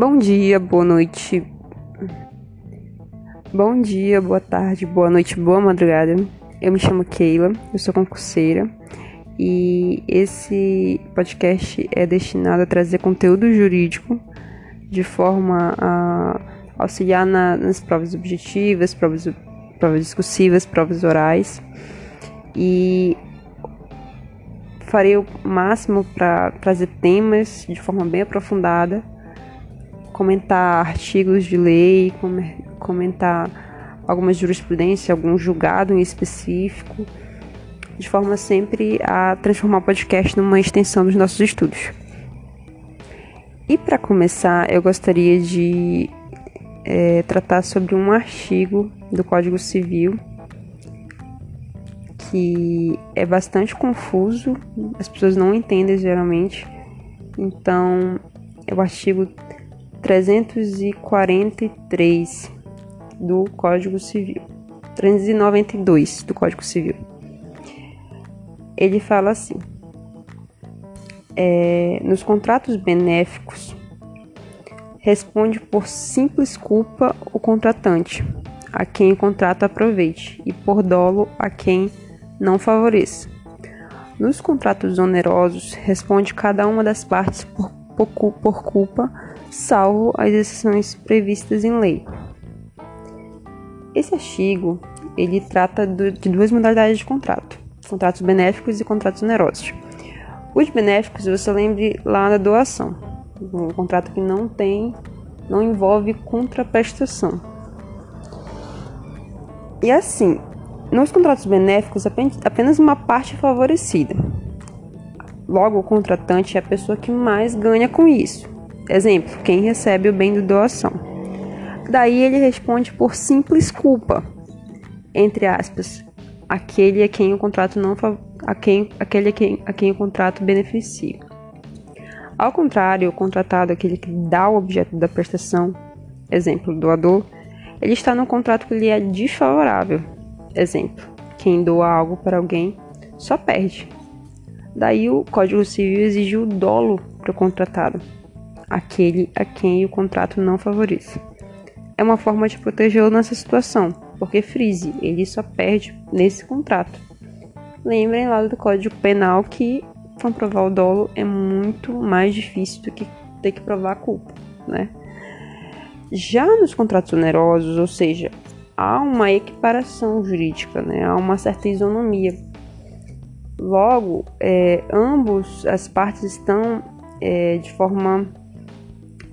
Bom dia, boa noite. Bom dia, boa tarde, boa noite, boa madrugada. Eu me chamo Keila, eu sou concurseira e esse podcast é destinado a trazer conteúdo jurídico de forma a auxiliar na, nas provas objetivas, provas, provas discursivas, provas orais e farei o máximo para trazer temas de forma bem aprofundada, comentar artigos de lei, comentar alguma jurisprudência, algum julgado em específico, de forma sempre a transformar o podcast numa extensão dos nossos estudos. E para começar, eu gostaria de é, tratar sobre um artigo do Código Civil que é bastante confuso, as pessoas não entendem geralmente. Então, é o artigo 343 do Código Civil. 392 do Código Civil. Ele fala assim: é, nos contratos benéficos, responde por simples culpa o contratante, a quem o contrato aproveite, e por dolo a quem não favoreça. Nos contratos onerosos, responde cada uma das partes por, por, culpa, salvo as exceções previstas em lei. Esse artigo ele trata de duas modalidades de contrato: contratos benéficos e contratos onerosos. Os benéficos, você lembre lá da doação, um contrato que não tem, não envolve contraprestação. E assim, nos contratos benéficos, apenas uma parte é favorecida. Logo, o contratante é a pessoa que mais ganha com isso. Exemplo, quem recebe o bem de doação. Daí ele responde por simples culpa, entre aspas, aquele a quem o contrato não a quem, aquele a quem, a quem o contrato beneficia. Ao contrário, o contratado, aquele que dá o objeto da prestação, exemplo, doador, ele está no contrato que lhe é desfavorável, Exemplo: quem doa algo para alguém só perde. Daí o Código Civil exige o dolo para o contratado, aquele a quem o contrato não favorece. É uma forma de protegê-lo nessa situação, porque frise, ele só perde nesse contrato. Lembrem lá do Código Penal que comprovar o dolo é muito mais difícil do que ter que provar a culpa, né? Já nos contratos onerosos, ou seja, há uma equiparação jurídica, né? há uma certa isonomia. Logo, é, ambos as partes estão é, de forma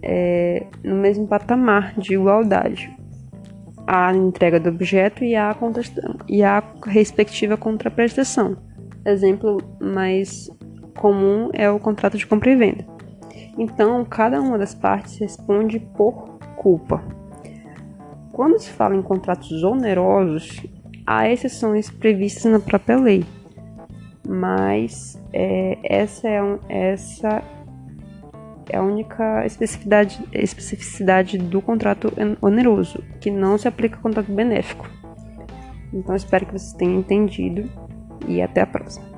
é, no mesmo patamar de igualdade. A entrega do objeto e a, e a respectiva contraprestação. Exemplo mais comum é o contrato de compra e venda. Então, cada uma das partes responde por culpa. Quando se fala em contratos onerosos, há exceções previstas na própria lei, mas é, essa, é essa é a única especificidade, especificidade do contrato oneroso, que não se aplica ao contrato benéfico. Então, espero que vocês tenham entendido e até a próxima.